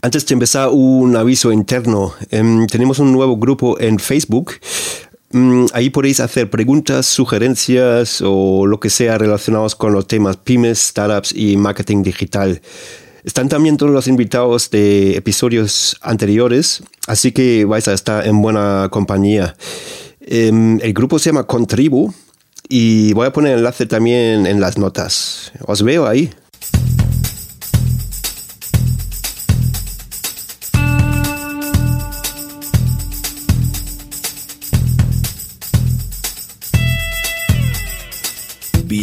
Antes de empezar, un aviso interno. Em, tenemos un nuevo grupo en Facebook. Mm, ahí podéis hacer preguntas, sugerencias o lo que sea relacionados con los temas pymes, startups y marketing digital. Están también todos los invitados de episodios anteriores, así que vais a estar en buena compañía. Em, el grupo se llama Contribu y voy a poner el enlace también en las notas. Os veo ahí.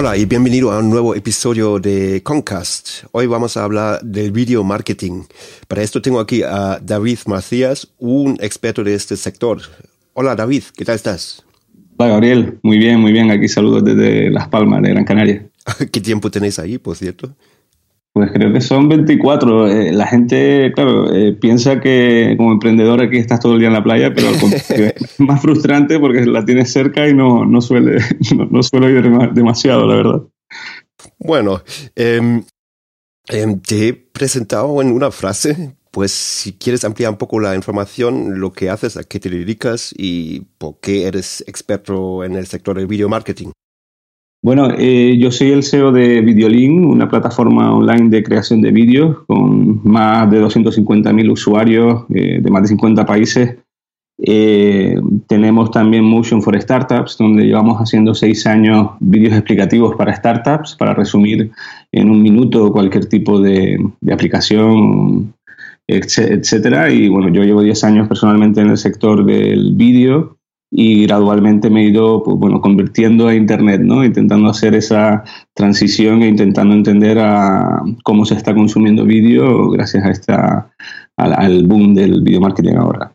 Hola y bienvenido a un nuevo episodio de Concast. Hoy vamos a hablar del video marketing. Para esto tengo aquí a David Macías, un experto de este sector. Hola David, ¿qué tal estás? Hola Gabriel, muy bien, muy bien. Aquí saludos desde Las Palmas de Gran Canaria. ¿Qué tiempo tenéis ahí, por cierto? Pues creo que son 24. Eh, la gente, claro, eh, piensa que como emprendedor aquí estás todo el día en la playa, pero es más frustrante porque la tienes cerca y no, no suele, no, suele ir demasiado, la verdad. Bueno, em, em, te he presentado en una frase, pues si quieres ampliar un poco la información, lo que haces, a qué te dedicas y por qué eres experto en el sector del video marketing. Bueno, eh, yo soy el CEO de Videolink, una plataforma online de creación de vídeos con más de 250.000 usuarios eh, de más de 50 países. Eh, tenemos también Motion for Startups, donde llevamos haciendo seis años vídeos explicativos para startups, para resumir en un minuto cualquier tipo de, de aplicación, etcétera. Y bueno, yo llevo 10 años personalmente en el sector del vídeo y gradualmente me he ido pues, bueno, convirtiendo a Internet, ¿no? intentando hacer esa transición e intentando entender a cómo se está consumiendo vídeo gracias a esta, al, boom del video marketing ahora.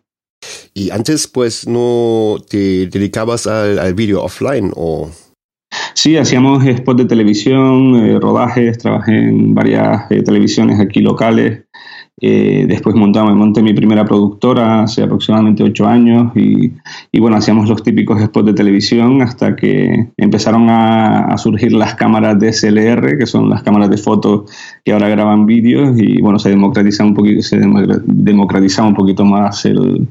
¿Y antes pues no te dedicabas al, vídeo offline o...? Sí, hacíamos spots de televisión, eh, rodajes, trabajé en varias eh, televisiones aquí locales eh, después montamos, monté mi primera productora hace aproximadamente ocho años y, bueno, hacíamos los típicos spots de televisión hasta que empezaron a, surgir las cámaras DSLR, que son las cámaras de fotos que ahora graban vídeos y bueno, se democratiza un poquito, se democratiza un poquito más el,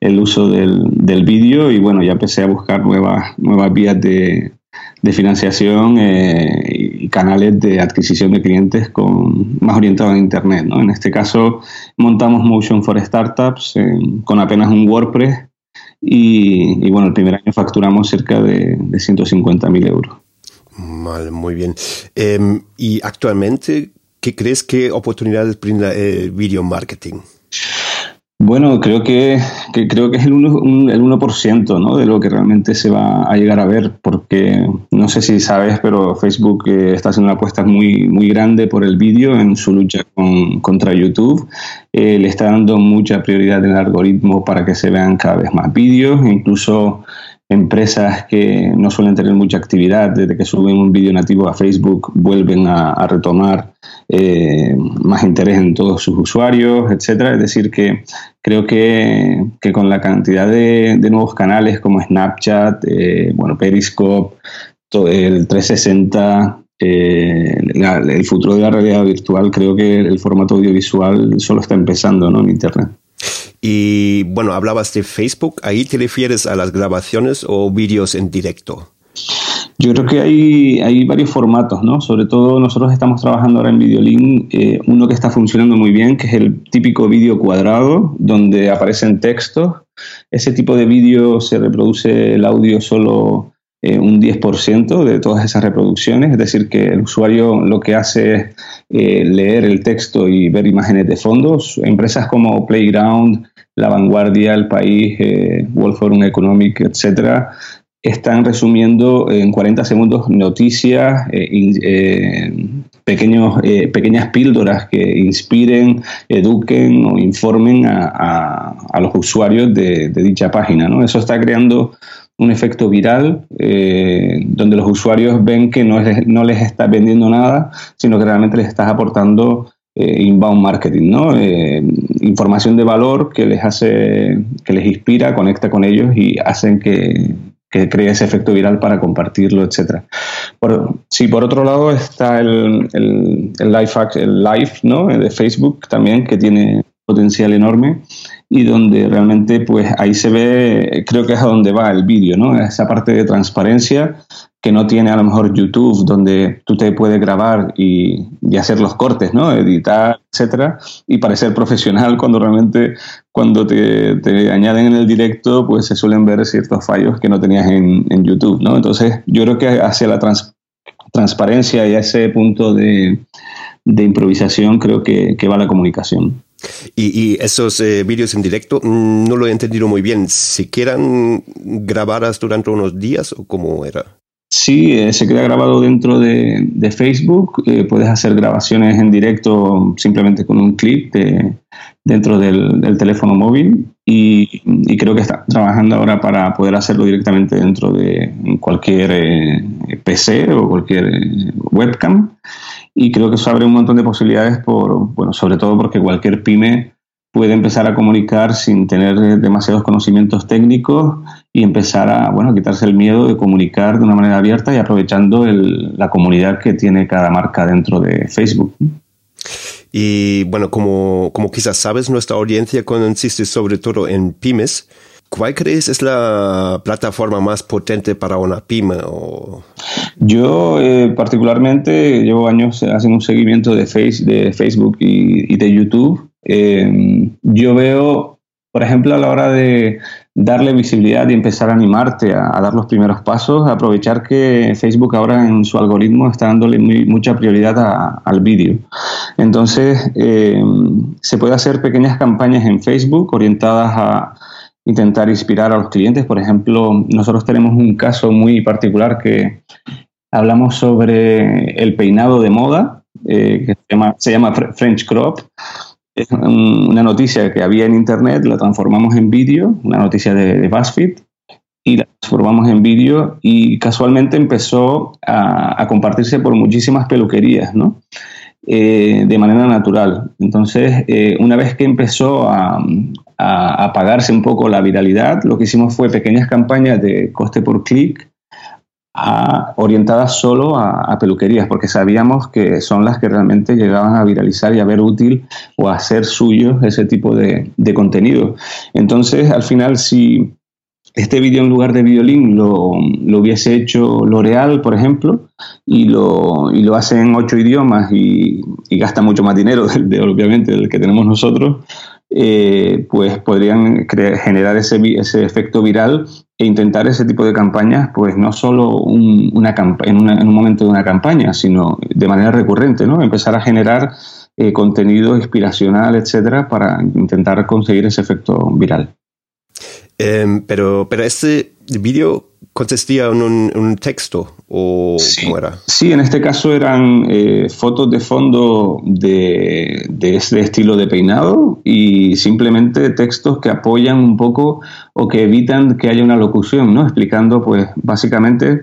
el uso del, del vídeo y bueno, ya empecé a buscar nuevas, nuevas vías de, de financiación eh, y canales de adquisición de clientes con, más orientados a Internet. ¿no? En este caso, montamos Motion for Startups con apenas un WordPress y, bueno, el primer año facturamos cerca de, de 150.000 euros. Vale, muy bien. Em, y actualmente, ¿qué crees que oportunidades brinda el video marketing? Bueno, creo que, creo que es el 1%, el 1% ¿no? de lo que realmente se va a llegar a ver, porque no sé si sabes, pero Facebook eh, está haciendo una apuesta muy, muy grande por el vídeo en su lucha con, contra YouTube. Eh, le está dando mucha prioridad en el algoritmo para que se vean cada vez más vídeos, incluso empresas que no suelen tener mucha actividad, desde que suben un vídeo nativo a Facebook, vuelven a, retomar eh, más interés en todos sus usuarios, etcétera. Es decir, que creo que, con la cantidad de, nuevos canales como Snapchat, eh, bueno, Periscope, el 360, eh, el futuro de la realidad virtual, creo que el formato audiovisual solo está empezando ¿no? en Internet. Y bueno, hablabas de Facebook, ¿ahí te refieres a las grabaciones o vídeos en directo? Yo creo que hay, varios formatos, ¿no? Sobre todo nosotros estamos trabajando ahora en Videolink, eh, uno que está funcionando muy bien, que es el típico vídeo cuadrado, donde aparecen textos. Ese tipo de vídeo se reproduce el audio solo eh, un 10% de todas esas reproducciones, es decir, que el usuario lo que hace es eh, leer el texto y ver imágenes de fondos. Empresas como Playground, La Vanguardia, El País, eh, World Forum Economic, etcétera, están resumiendo en 40 segundos noticias, eh, eh, pequeños, eh, pequeñas píldoras que inspiren, eduquen o informen a, los usuarios de, dicha página. ¿no? Eso está creando un efecto viral donde los usuarios ven que no, no les estás vendiendo nada, sino que realmente les estás aportando inbound marketing, ¿no? información de valor que les hace, que les inspira, conecta con ellos y hacen que, que crea ese efecto viral para compartirlo, etcétera. Por, sí, por otro lado está el, el, el, live, el live ¿no? de Facebook también, que tiene potencial enorme y donde realmente pues ahí se ve, creo que es a donde va el vídeo, ¿no? Esa parte de transparencia que no tiene a lo mejor YouTube, donde tú te puedes grabar y, y hacer los cortes, ¿no? Editar, etcétera, y parecer profesional cuando realmente cuando te, te, añaden en el directo, pues se suelen ver ciertos fallos que no tenías en, en YouTube, ¿no? Entonces, yo creo que hacia la transparencia y a ese punto de, de improvisación creo que, que va la comunicación. Y, esos eh, vídeos en directo mm, no lo he entendido muy bien. ¿Si quieran grabadas durante unos días o cómo era? Sí, eh, se queda grabado dentro de, Facebook. Eh, puedes hacer grabaciones en directo simplemente con un clip dentro del, teléfono móvil y, creo que está trabajando ahora para poder hacerlo directamente dentro de cualquier PC o cualquier webcam y creo que eso abre un montón de posibilidades, por, bueno, sobre todo porque cualquier pyme puede empezar a comunicar sin tener demasiados conocimientos técnicos y empezar a bueno, quitarse el miedo de comunicar de una manera abierta y aprovechando la comunidad que tiene cada marca dentro de Facebook. Y bueno, como, como quizás sabes, nuestra audiencia consiste sobre todo en pymes. ¿Cuál crees es la plataforma más potente para una pyme? O... Yo eh, particularmente llevo años haciendo un seguimiento de, face, de Facebook y, de YouTube. Eh, yo veo, por ejemplo, a la hora de darle visibilidad y empezar a animarte a, dar los primeros pasos, aprovechar que Facebook ahora en su algoritmo está dándole mucha prioridad al vídeo. Entonces, eh, se puede hacer pequeñas campañas en Facebook orientadas a intentar inspirar a los clientes. Por ejemplo, nosotros tenemos un caso muy particular que hablamos sobre el peinado de moda, eh, que se llama, French Crop. Es una noticia que había en Internet, la transformamos en vídeo, una noticia de, BuzzFeed, y la transformamos en vídeo y casualmente empezó a, compartirse por muchísimas peluquerías, ¿no? Eh, de manera natural. Entonces, eh, una vez que empezó a, a apagarse un poco la viralidad, lo que hicimos fue pequeñas campañas de coste por clic orientadas solo a, peluquerías, porque sabíamos que son las que realmente llegaban a viralizar y a ver útil o a hacer suyo ese tipo de, contenido. Entonces, al final, si este vídeo en lugar de violín lo, hubiese hecho L'Oreal, por ejemplo, y lo, y lo hace en ocho idiomas y, gasta mucho más dinero, de, obviamente, del que tenemos nosotros, eh, pues podrían generar ese, ese, efecto viral e intentar ese tipo de campañas, pues no solo un, una en, un momento de una campaña, sino de manera recurrente, ¿no? Empezar a generar eh, contenido inspiracional, etcétera, para intentar conseguir ese efecto viral. Em, pero, pero este vídeo consistía en un, texto o sí, cómo era? Sí, en este caso eran eh, fotos de fondo de, de este estilo de peinado y simplemente textos que apoyan un poco o que evitan que haya una locución, ¿no? Explicando, pues, básicamente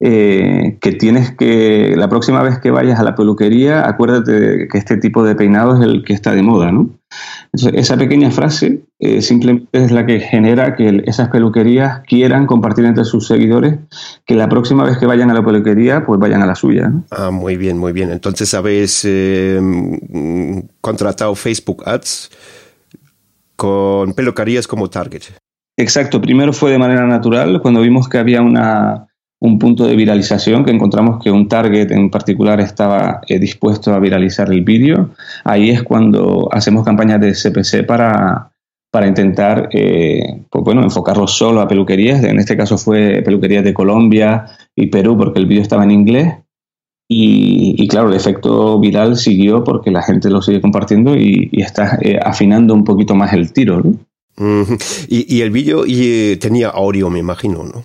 eh, que tienes que, la próxima vez que vayas a la peluquería, acuérdate que este tipo de peinado es el que está de moda, ¿no? esa pequeña frase eh, simplemente es la que genera que esas peluquerías quieran compartir entre sus seguidores que la próxima vez que vayan a la peluquería, pues vayan a la suya. Ah, muy bien, muy bien. Entonces habéis eh, contratado Facebook Ads con peluquerías como target. Exacto, primero fue de manera natural, cuando vimos que había una, un punto de viralización, que encontramos que un target en particular estaba eh, dispuesto a viralizar el vídeo. Ahí es cuando hacemos campañas de CPC para, para intentar eh, pues bueno, enfocarlo solo a peluquerías. En este caso fue peluquerías de Colombia y Perú porque el vídeo estaba en inglés. Y, claro, el efecto viral siguió porque la gente lo sigue compartiendo y, está eh, afinando un poquito más el tiro. y, y, el vídeo tenía audio, me imagino, ¿no?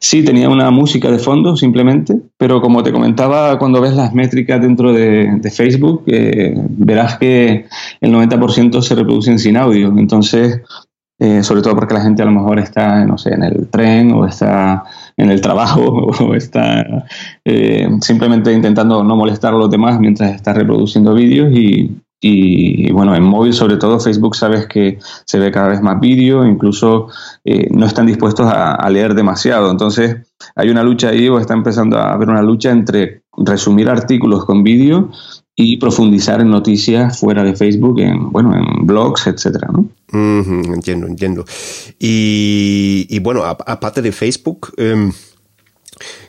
Sí, tenía una música de fondo simplemente, pero como te comentaba, cuando ves las métricas dentro de, Facebook, eh, verás que el 90% se reproducen sin audio. Entonces, eh, sobre todo porque la gente a lo mejor está, no sé, en el tren o está en el trabajo o está eh, simplemente intentando no molestar a los demás mientras está reproduciendo vídeos y, y bueno, en móvil sobre todo Facebook sabes que se ve cada vez más vídeo, incluso eh, no están dispuestos a, leer demasiado. Entonces hay una lucha ahí o está empezando a haber una lucha entre resumir artículos con vídeo y profundizar en noticias fuera de Facebook, en, bueno, en blogs, etcétera, ¿no? entiendo, entiendo. Y, bueno, aparte de Facebook, em,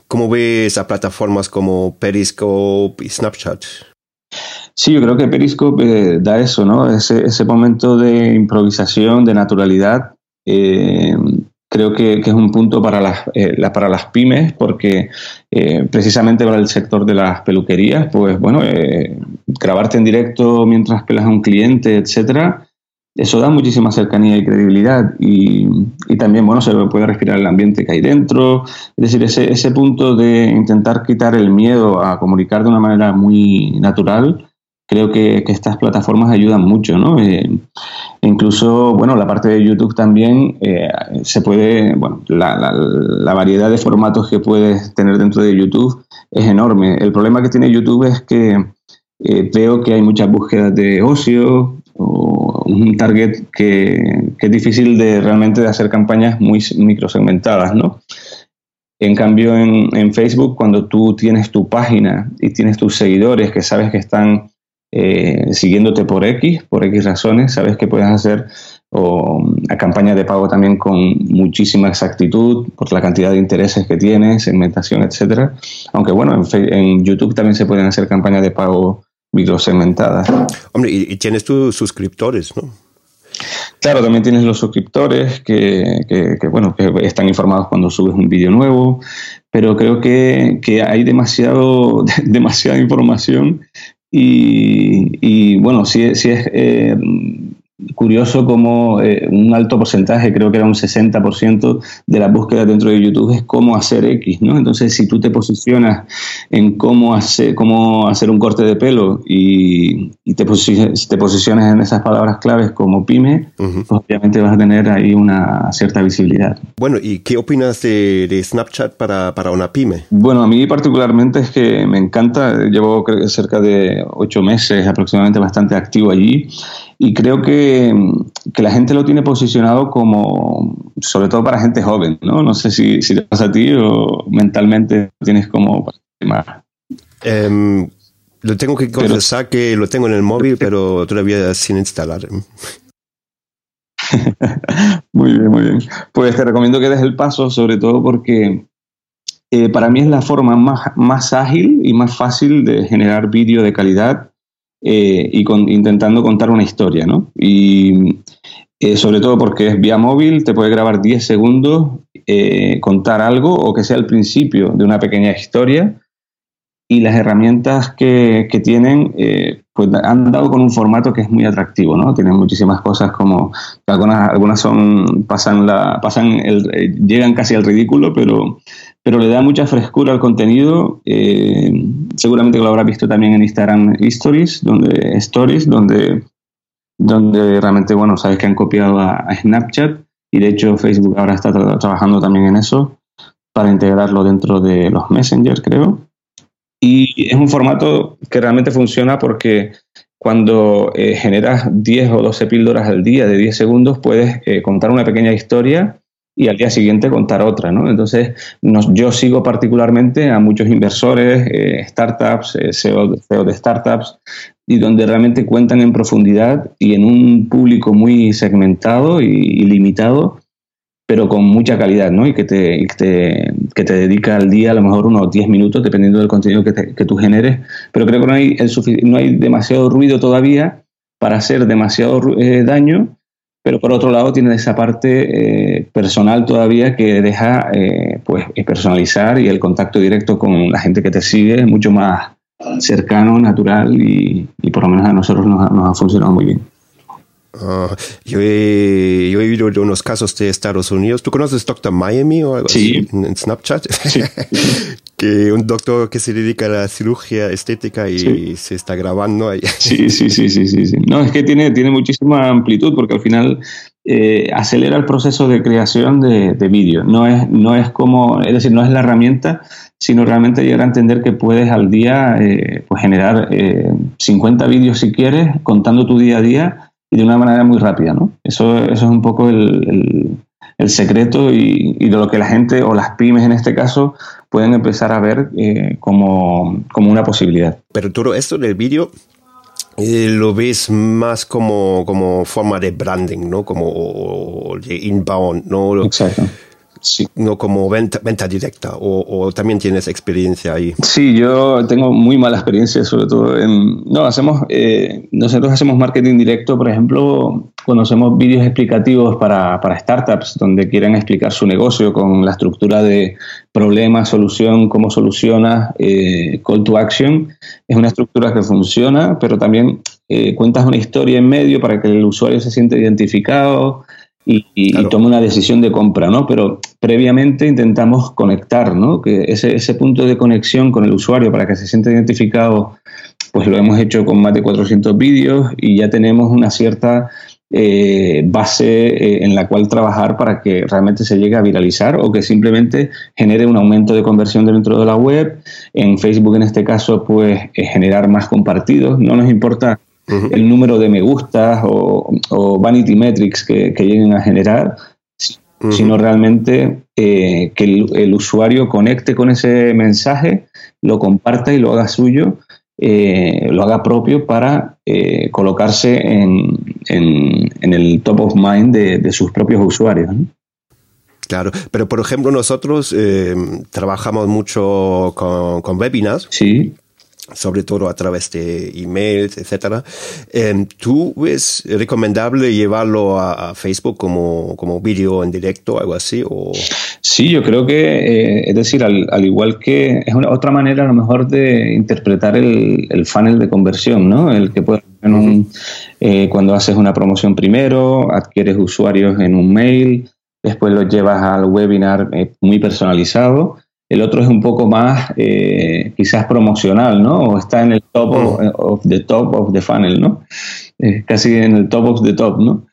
¿cómo ves a plataformas como Periscope y Snapchat? Sí, yo creo que Periscope eh, da eso, ¿no? Ese, ese, momento de improvisación, de naturalidad. Eh, creo que, es un punto para las, eh, para las pymes, porque precisamente para el sector de las peluquerías, pues bueno, grabarte en directo mientras pelas a un cliente, etcétera, eso da muchísima cercanía y credibilidad. Y, y, también, bueno, se puede respirar el ambiente que hay dentro. Es decir, ese, ese punto de intentar quitar el miedo a comunicar de una manera muy natural creo que, estas plataformas ayudan mucho, ¿no? Eh, incluso, bueno, la parte de YouTube también eh, se puede, bueno, la, variedad de formatos que puedes tener dentro de YouTube es enorme. El problema que tiene YouTube es que eh, veo que hay muchas búsquedas de ocio un target que, es difícil de realmente de hacer campañas muy microsegmentadas, ¿no? En cambio, en, en, Facebook, cuando tú tienes tu página y tienes tus seguidores que sabes que están eh, siguiéndote por X, por X razones, sabes que puedes hacer o, a campaña de pago también con muchísima exactitud por la cantidad de intereses que tienes, segmentación, etcétera. Aunque bueno, en, YouTube también se pueden hacer campañas de pago microsegmentadas. Hombre, y, tienes tus suscriptores, ¿no? Claro, también tienes los suscriptores que, que, bueno, que están informados cuando subes un vídeo nuevo, pero creo que, que hay demasiado, demasiada información y, bueno, sí, sí es eh, curioso como eh, un alto porcentaje, creo que era un 60% de la búsqueda dentro de YouTube es cómo hacer X, ¿no? Entonces, si tú te posicionas en cómo hacer, cómo hacer un corte de pelo y, te, posicionas, en esas palabras claves como pyme, pues obviamente vas a tener ahí una cierta visibilidad. Bueno, ¿y qué opinas de, Snapchat para, para, una pyme? Bueno, a mí particularmente es que me encanta, llevo cerca de ocho meses aproximadamente bastante activo allí y creo que, la gente lo tiene posicionado como, sobre todo para gente joven, ¿no? No sé si, si te pasa a ti o mentalmente tienes como em, lo tengo que confesar que lo tengo en el móvil, pero todavía sin instalar. muy bien, muy bien. Pues te recomiendo que des el paso, sobre todo porque eh, para mí es la forma más, más ágil y más fácil de generar vídeo de calidad eh, y intentando contar una historia, ¿no? Y eh, sobre todo porque es vía móvil, te puede grabar 10 segundos, eh, contar algo o que sea el principio de una pequeña historia. Y las herramientas que, que tienen, pues han dado con un formato que es muy atractivo, ¿no? Tienen muchísimas cosas como, algunas, algunas son, pasan la, pasan el, llegan casi al ridículo, pero pero le da mucha frescura al contenido. Eh, seguramente lo habrá visto también en Instagram Stories, donde, Stories, donde, donde realmente, bueno, sabes que han copiado a, Snapchat y de hecho Facebook ahora está trabajando también en eso para integrarlo dentro de los Messenger, creo. Y es un formato que realmente funciona porque cuando eh, generas 10 o 12 píldoras al día de 10 segundos, puedes eh, contar una pequeña historia y al día siguiente contar otra. ¿no? Entonces, yo sigo particularmente a muchos inversores, eh, startups, eh, CEO, CEO, de startups, y donde realmente cuentan en profundidad y en un público muy segmentado y, limitado, pero con mucha calidad, ¿no? Y que te, que te, dedica al día a lo mejor unos 10 minutos, dependiendo del contenido que, que tú generes. Pero creo que no hay, el no hay demasiado ruido todavía para hacer demasiado eh, daño pero por otro lado tiene esa parte eh, personal todavía que deja eh, pues personalizar y el contacto directo con la gente que te sigue es mucho más cercano, natural y, por lo menos a nosotros nos, ha funcionado muy bien. Ah, yo, he, yo he de unos casos de Estados Unidos. ¿Tú conoces Dr. Miami o algo sí. así en, Snapchat? Sí. que un doctor que se dedica a la cirugía estética y se está grabando ahí. Sí, sí, sí, sí, sí, No, es que tiene, tiene muchísima amplitud porque al final eh, acelera el proceso de creación de, de vídeo. No es, no es como, es decir, no es la herramienta, sino realmente llegar a entender que puedes al día eh, pues generar 50 eh, vídeos si quieres, contando tu día a día y de una manera muy rápida, ¿no? Eso, eso es un poco el, el, secreto y, y, de lo que la gente o las pymes en este caso pueden empezar a ver eh, como, como, una posibilidad. Pero todo esto del vídeo eh, lo ves más como, como forma de branding, ¿no? Como de inbound, ¿no? Exacto. Sí. No como venta, venta directa, o, también tienes experiencia ahí. Sí, yo tengo muy mala experiencia, sobre todo en... No, hacemos, eh, nosotros hacemos marketing directo, por ejemplo, cuando hacemos vídeos explicativos para, para, startups, donde quieren explicar su negocio con la estructura de problema, solución, cómo soluciona, eh, call to action. Es una estructura que funciona, pero también eh, cuentas una historia en medio para que el usuario se sienta identificado, y, toma una decisión de compra, ¿no? Pero previamente intentamos conectar, ¿no? Que ese, ese punto de conexión con el usuario para que se sienta identificado, pues lo hemos hecho con más de 400 vídeos y ya tenemos una cierta eh, base eh, en la cual trabajar para que realmente se llegue a viralizar o que simplemente genere un aumento de conversión dentro de la web. En Facebook, en este caso, pues eh, generar más compartidos. No nos importa el número de me gustas o, vanity metrics que, lleguen a generar, sino realmente eh, que el, usuario conecte con ese mensaje, lo comparta y lo haga suyo, eh, lo haga propio para eh, colocarse en, el top of mind de, sus propios usuarios. Claro, pero por ejemplo nosotros trabajamos mucho con, con webinars. Sí sobre todo a través de emails, etcétera. Em, ¿Tú ves recomendable llevarlo a, Facebook como, como vídeo en directo, algo así? O... Sí, yo creo que, eh, es decir, al, igual que es una otra manera a lo mejor de interpretar el, el funnel de conversión, ¿no? El que puede eh, cuando haces una promoción primero, adquieres usuarios en un mail, después los llevas al webinar eh, muy personalizado el otro es un poco más eh, quizás promocional, ¿no? O está en el top of, the top of the funnel, ¿no? casi en el top of the top, ¿no?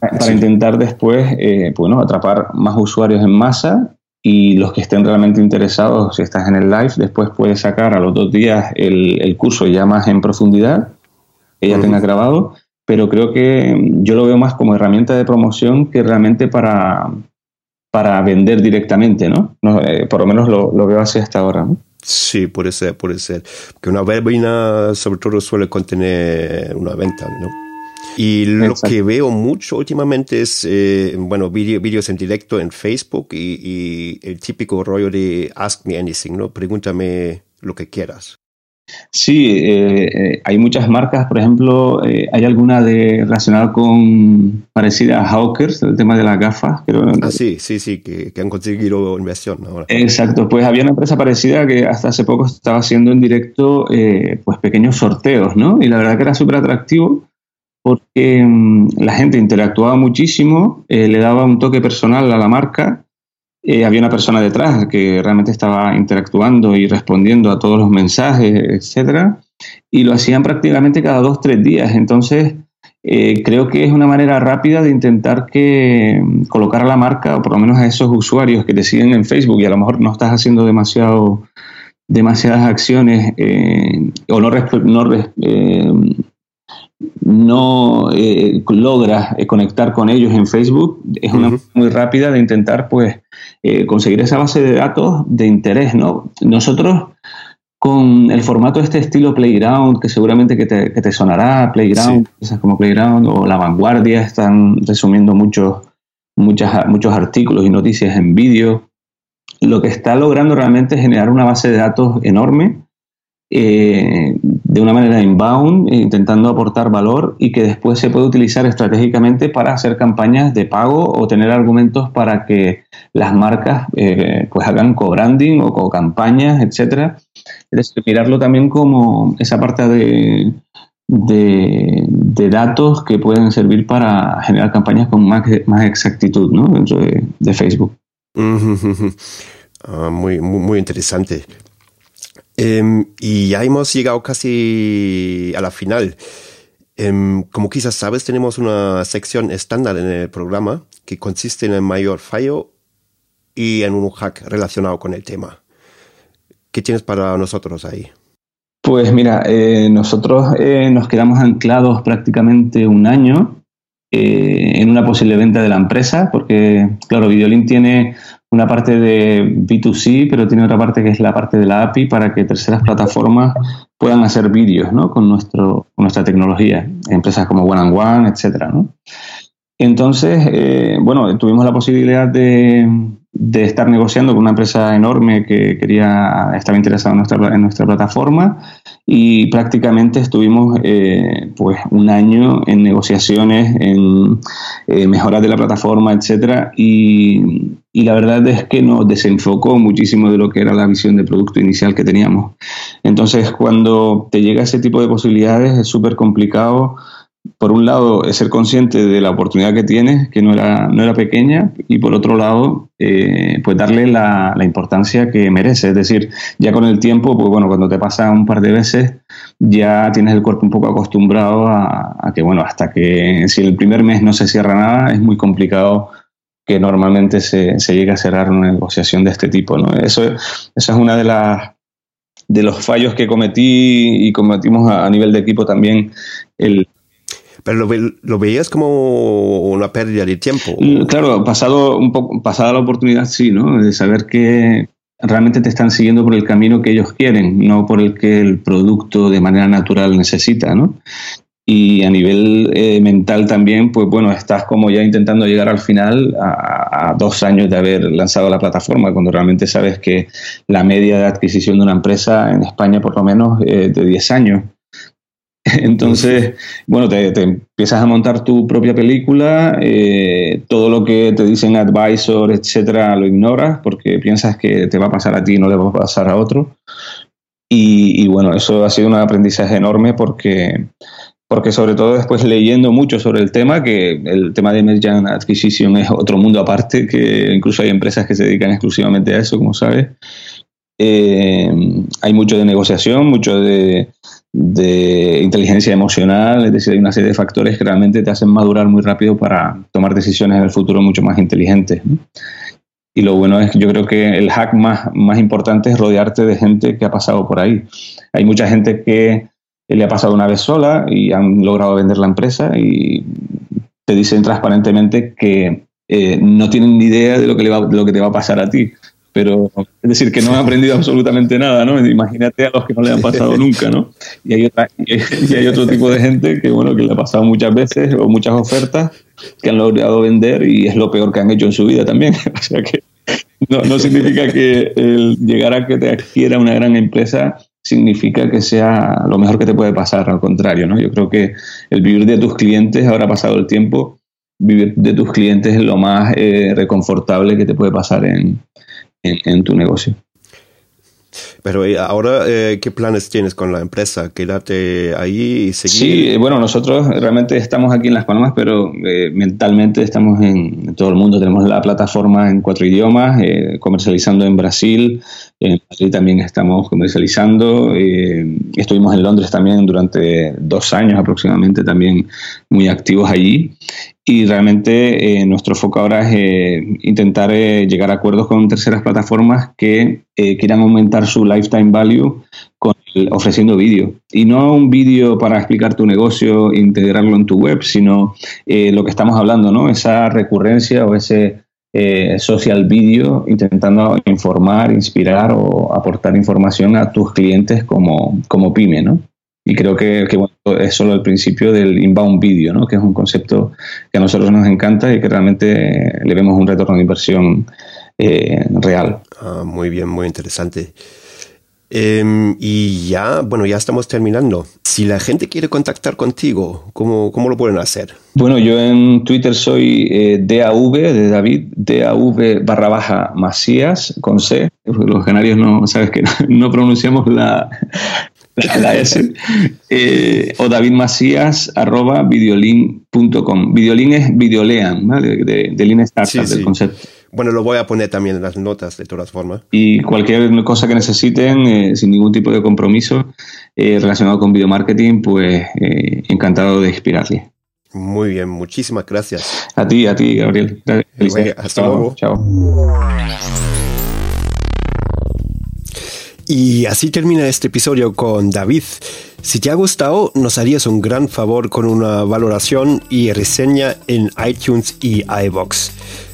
Para intentar después, eh, bueno, atrapar más usuarios en masa y los que estén realmente interesados, si estás en el live, después puedes sacar a los dos días el, curso ya más en profundidad, que ya tenga grabado, pero creo que yo lo veo más como herramienta de promoción que realmente para, para vender directamente, ¿no? Eh, por lo menos lo, veo así hasta ahora, ¿no? Sí, puede ser, puede ser. Que una webinar sobre todo suele contener una venta, ¿no? Y lo que veo mucho últimamente es, eh, bueno, vídeos en directo en Facebook y, y, el típico rollo de Ask Me Anything, ¿no? Pregúntame lo que quieras. Sí, eh, eh, hay muchas marcas, por ejemplo, eh, hay alguna de relacionada con parecida a Hawkers, el tema de las gafas. ah, sí, sí, sí, que, han conseguido inversión ahora. Exacto, pues había una empresa parecida que hasta hace poco estaba haciendo en directo pues pequeños sorteos, ¿no? Y la verdad que era súper atractivo porque mm, la gente interactuaba muchísimo, le daba un toque personal a la marca eh, había una persona detrás que realmente estaba interactuando y respondiendo a todos los mensajes, etcétera, y lo hacían prácticamente cada dos, tres días. Entonces, eh, creo que es una manera rápida de intentar que mm, colocar a la marca, o por lo menos a esos usuarios que te siguen en Facebook y a lo mejor no estás haciendo demasiado demasiadas acciones eh, o no, no no eh, logras eh, conectar con ellos en Facebook, es una muy rápida de intentar pues eh, conseguir esa base de datos de interés, ¿no? Nosotros con el formato de este estilo Playground, que seguramente que te, sonará, Playground, como Playground o La Vanguardia, están resumiendo muchos, muchas, muchos artículos y noticias en vídeo. Lo que está logrando realmente es generar una base de datos enorme eh, de una manera inbound, eh, intentando aportar valor y que después se puede utilizar estratégicamente para hacer campañas de pago o tener argumentos para que las marcas eh, pues hagan co-branding o co-campañas, etcétera. Es mirarlo también como esa parte de, de, datos que pueden servir para generar campañas con más, más exactitud ¿no? dentro de, Facebook. Ah, muy, muy, interesante. Em, y ya hemos llegado casi a la final. Em, como quizás sabes, tenemos una sección estándar en el programa que consiste en el mayor fallo y en un hack relacionado con el tema. ¿Qué tienes para nosotros ahí? Pues mira, eh, nosotros eh, nos quedamos anclados prácticamente un año eh, en una posible venta de la empresa, porque claro, Videolink tiene una parte de B2C, pero tiene otra parte que es la parte de la API para que terceras plataformas puedan hacer vídeos ¿no? con, nuestra tecnología, empresas como One and One, etcétera, ¿no? Entonces, bueno, tuvimos la posibilidad de, de estar negociando con una empresa enorme que quería estaba interesada en nuestra, en nuestra plataforma y prácticamente estuvimos eh, pues un año en negociaciones, en eh, mejoras de la plataforma, etcétera y, y, la verdad es que nos desenfocó muchísimo de lo que era la visión de producto inicial que teníamos. Entonces, cuando te llega ese tipo de posibilidades es súper complicado por un lado, es ser consciente de la oportunidad que tienes, que no era, no era pequeña, y por otro lado, eh, pues darle la, importancia que merece. Es decir, ya con el tiempo, pues bueno, cuando te pasa un par de veces, ya tienes el cuerpo un poco acostumbrado a, que, bueno, hasta que si el primer mes no se cierra nada, es muy complicado que normalmente se, se llegue a cerrar una negociación de este tipo. ¿no? Eso, eso es una de las de los fallos que cometí y cometimos a nivel de equipo también el, pero lo, lo, veías como una pérdida de tiempo. Claro, pasado un poco, pasada la oportunidad, sí, ¿no? De saber que realmente te están siguiendo por el camino que ellos quieren, no por el que el producto de manera natural necesita, ¿no? Y a nivel eh, mental también, pues bueno, estás como ya intentando llegar al final a, dos años de haber lanzado la plataforma, cuando realmente sabes que la media de adquisición de una empresa en España por lo menos es de 10 años. Entonces, bueno, te, empiezas a montar tu propia película, eh, todo lo que te dicen advisor, etcétera, lo ignoras porque piensas que te va a pasar a ti y no le va a pasar a otro. Y, bueno, eso ha sido un aprendizaje enorme porque, porque sobre todo después leyendo mucho sobre el tema, que el tema de Merchant Acquisition es otro mundo aparte, que incluso hay empresas que se dedican exclusivamente a eso, como sabes. Eh, hay mucho de negociación, mucho de, de inteligencia emocional, es decir, hay una serie de factores que realmente te hacen madurar muy rápido para tomar decisiones en el futuro mucho más inteligentes. Y lo bueno es que yo creo que el hack más, más importante es rodearte de gente que ha pasado por ahí. Hay mucha gente que le ha pasado una vez sola y han logrado vender la empresa y te dicen transparentemente que eh, no tienen ni idea de lo que, le va, de lo que te va a pasar a ti pero es decir, que no han aprendido absolutamente nada, ¿no? Imagínate a los que no le han pasado nunca, ¿no? Y hay, otra, y otro tipo de gente que, bueno, que le ha pasado muchas veces o muchas ofertas que han logrado vender y es lo peor que han hecho en su vida también. O sea que no, no significa que el llegar a que te adquiera una gran empresa significa que sea lo mejor que te puede pasar, al contrario, ¿no? Yo creo que el vivir de tus clientes, ahora pasado el tiempo, vivir de tus clientes es lo más eh, reconfortable que te puede pasar en, en, tu negocio. Pero eh, ahora, eh, ¿qué planes tienes con la empresa? ¿Quédate ahí y seguir? Sí, eh, bueno, nosotros realmente estamos aquí en Las Palmas, pero mentalmente estamos en, todo el mundo. Tenemos la plataforma en cuatro idiomas, comercializando en Brasil, en Madrid también estamos comercializando. estuvimos en Londres también durante dos años aproximadamente, también muy activos allí. Y realmente eh, nuestro foco ahora es eh, intentar eh, llegar a acuerdos con terceras plataformas que quieran aumentar su lifetime value con ofreciendo vídeo. Y no un vídeo para explicar tu negocio, integrarlo en tu web, sino lo que estamos hablando, ¿no? Esa recurrencia o ese social video intentando informar, inspirar o aportar información a tus clientes como, como pyme, ¿no? Y creo que, es solo el principio del inbound video, ¿no? que es un concepto que a nosotros nos encanta y que realmente le vemos un retorno de inversión eh, real. Ah, muy bien, muy interesante. Em, y ya, bueno, ya estamos terminando. Si la gente quiere contactar contigo, ¿cómo, cómo lo pueden hacer? Bueno, yo en Twitter soy eh, DAV de David, DAV barra baja Macías con C. Los canarios no, sabes que no pronunciamos la, la, S, eh, o davidmacías arroba videolin.com. Videolin es videolean, ¿vale? de, de Lean Startup, del concepto. Bueno, lo voy a poner también en las notas de todas formas. Y cualquier cosa que necesiten, eh, sin ningún tipo de compromiso eh, relacionado con video marketing, pues eh, encantado de inspirarle. Muy bien, muchísimas gracias. A ti, a ti, Gabriel. hasta luego. Chao. Y así termina este episodio con David. Si te ha gustado, nos harías un gran favor con una valoración y reseña en iTunes y iBox.